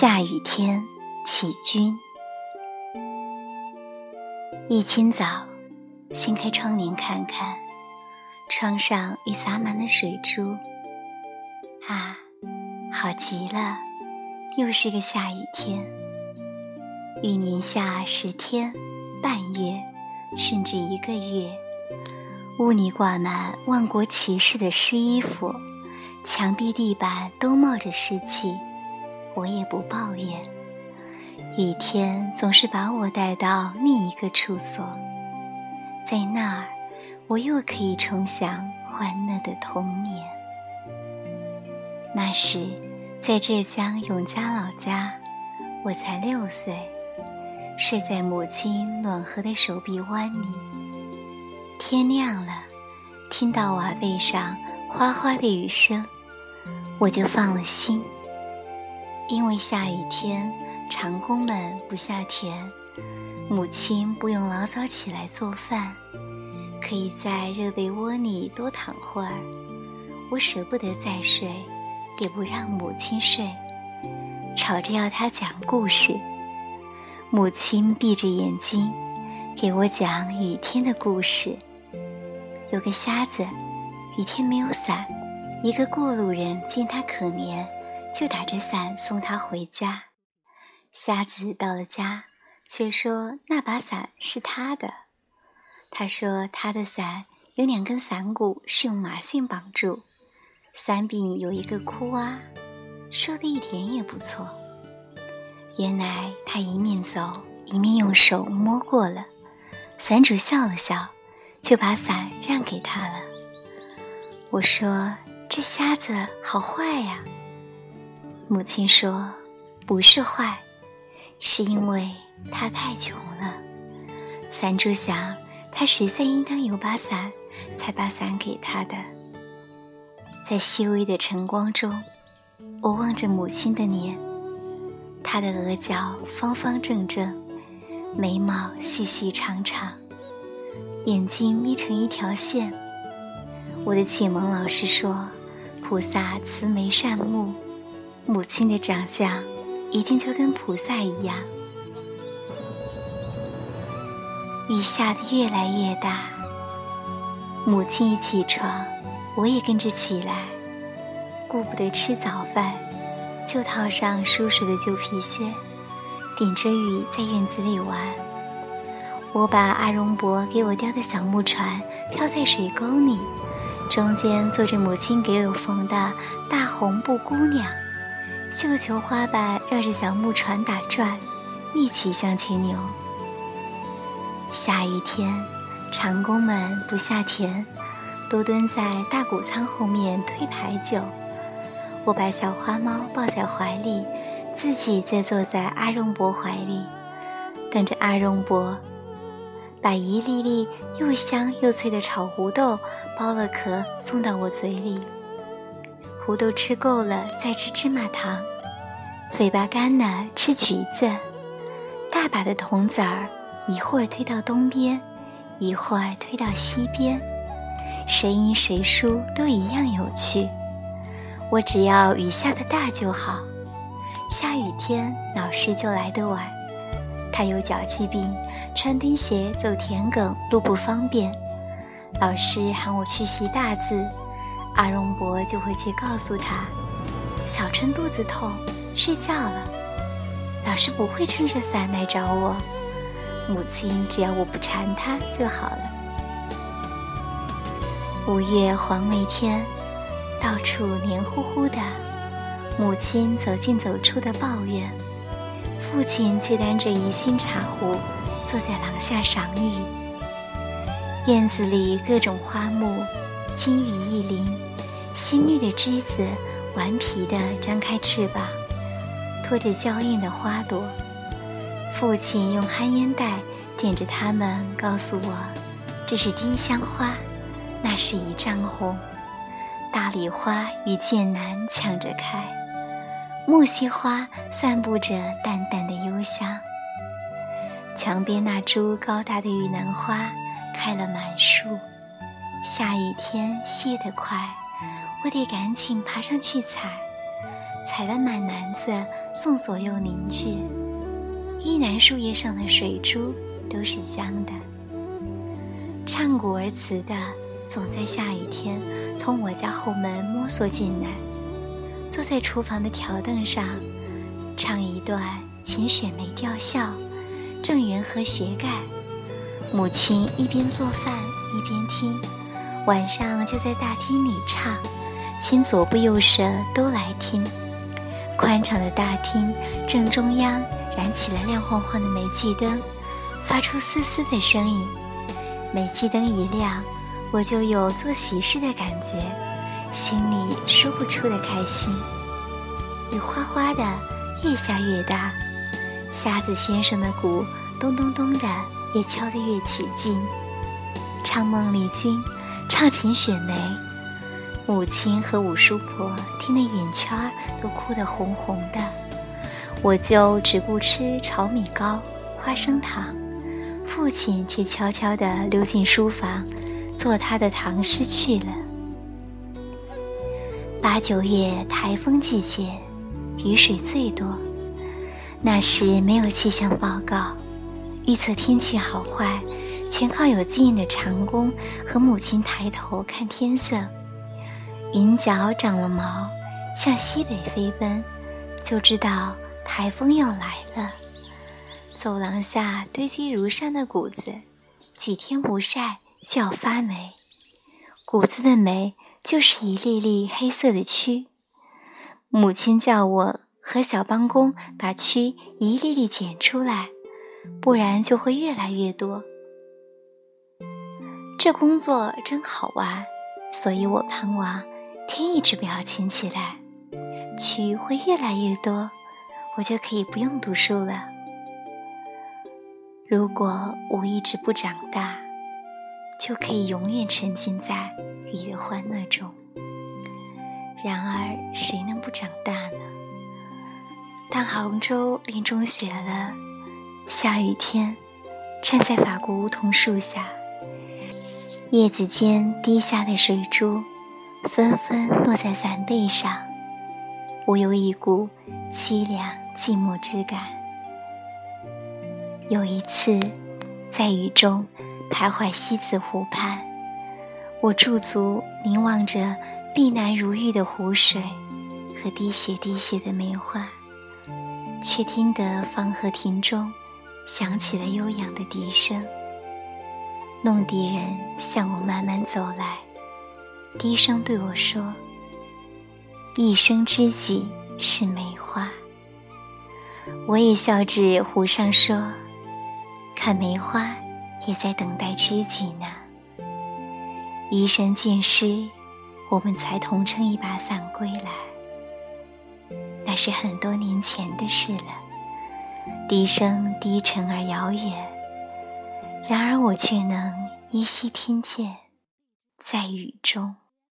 下雨天，起君。一清早，掀开窗帘看看，窗上已洒满了水珠。啊，好极了，又是个下雨天。雨连下十天、半月，甚至一个月。屋里挂满万国骑士的湿衣服，墙壁、地板都冒着湿气。我也不抱怨，雨天总是把我带到另一个处所，在那儿，我又可以重享欢乐的童年。那时，在浙江永嘉老家，我才六岁，睡在母亲暖和的手臂弯里。天亮了，听到瓦背上哗哗的雨声，我就放了心。因为下雨天，长工们不下田，母亲不用老早起来做饭，可以在热被窝里多躺会儿。我舍不得再睡，也不让母亲睡，吵着要她讲故事。母亲闭着眼睛，给我讲雨天的故事。有个瞎子，雨天没有伞，一个过路人见他可怜。就打着伞送他回家。瞎子到了家，却说那把伞是他的。他说他的伞有两根伞骨是用麻线绑住，伞柄有一个窟窿。说的一点也不错。原来他一面走一面用手摸过了。伞主笑了笑，就把伞让给他了。我说这瞎子好坏呀。母亲说：“不是坏，是因为他太穷了。”伞主想，他实在应当有把伞，才把伞给他的。在细微的晨光中，我望着母亲的脸，她的额角方方正正，眉毛细细长长，眼睛眯成一条线。我的启蒙老师说：“菩萨慈眉善目。”母亲的长相一定就跟菩萨一样。雨下的越来越大，母亲一起床，我也跟着起来，顾不得吃早饭，就套上舒适的旧皮靴，顶着雨在院子里玩。我把阿荣伯给我雕的小木船漂在水沟里，中间坐着母亲给我缝的大红布姑娘。绣球花瓣绕着小木船打转，一起向前游。下雨天，长工们不下田，都蹲在大谷仓后面推牌九。我把小花猫抱在怀里，自己再坐在阿荣伯怀里，等着阿荣伯把一粒粒又香又脆的炒胡豆剥了壳送到我嘴里。胡豆吃够了，再吃芝麻糖；嘴巴干了，吃橘子。大把的铜子儿，一会儿推到东边，一会儿推到西边，谁赢谁输都一样有趣。我只要雨下的大就好。下雨天，老师就来得晚。他有脚气病，穿钉鞋走田埂，路不方便。老师喊我去习大字。阿荣伯就会去告诉他：“小春肚子痛，睡觉了。”老师不会撑着伞来找我，母亲只要我不缠他就好了。五月黄梅天，到处黏糊糊的，母亲走进走出的抱怨，父亲却端着一新茶壶坐在廊下赏雨。院子里各种花木，金雨一淋。新绿的枝子，顽皮地张开翅膀，拖着娇艳的花朵。父亲用旱烟袋点着它们，告诉我：“这是丁香花，那是一丈红。大礼花与剑兰抢着开，木樨花散布着淡淡的幽香。墙边那株高大的玉兰花开了满树，下雨天谢得快。”我得赶紧爬上去采，采了满篮子送左右邻居。一楠树叶上的水珠都是香的。唱古而词的，总在下雨天从我家后门摸索进来，坐在厨房的条凳上，唱一段《秦雪梅吊孝》，郑源和学盖。母亲一边做饭一边听，晚上就在大厅里唱，亲左部右舍都来听。宽敞的大厅正中央燃起了亮晃晃的煤气灯，发出嘶嘶的声音。煤气灯一亮，我就有做喜事的感觉，心里说不出的开心。雨哗哗的，越下越大，瞎子先生的鼓咚咚咚的也敲得越起劲。唱梦丽君，唱秦雪梅，母亲和五叔婆听得眼圈都哭得红红的，我就只顾吃炒米糕、花生糖。父亲却悄悄地溜进书房，做他的唐诗去了。八九月台风季节，雨水最多。那时没有气象报告，预测天气好坏，全靠有经验的长工和母亲抬头看天色。云角长了毛，向西北飞奔，就知道台风要来了。走廊下堆积如山的谷子，几天不晒就要发霉。谷子的霉就是一粒粒黑色的蛆。母亲叫我和小帮工把蛆一粒粒捡出来，不然就会越来越多。这工作真好玩，所以我盼望天一直不要晴起来，蛆会越来越多，我就可以不用读书了。如果我一直不长大，就可以永远沉浸在雨的欢乐中。然而，谁能不长大呢？当杭州临中雪了，下雨天，站在法国梧桐树下，叶子间滴下的水珠，纷纷落在伞背上，我有一股凄凉寂寞之感。有一次，在雨中徘徊西子湖畔，我驻足凝望着碧蓝如玉的湖水和滴血滴血的梅花，却听得方荷亭中响起了悠扬的笛声。弄笛人向我慢慢走来，低声对我说：“一生知己是梅花。”我也笑至湖上说。看梅花，也在等待知己呢。一生尽失，我们才同撑一把伞归来。那是很多年前的事了，笛声低沉而遥远，然而我却能依稀听见，在雨中。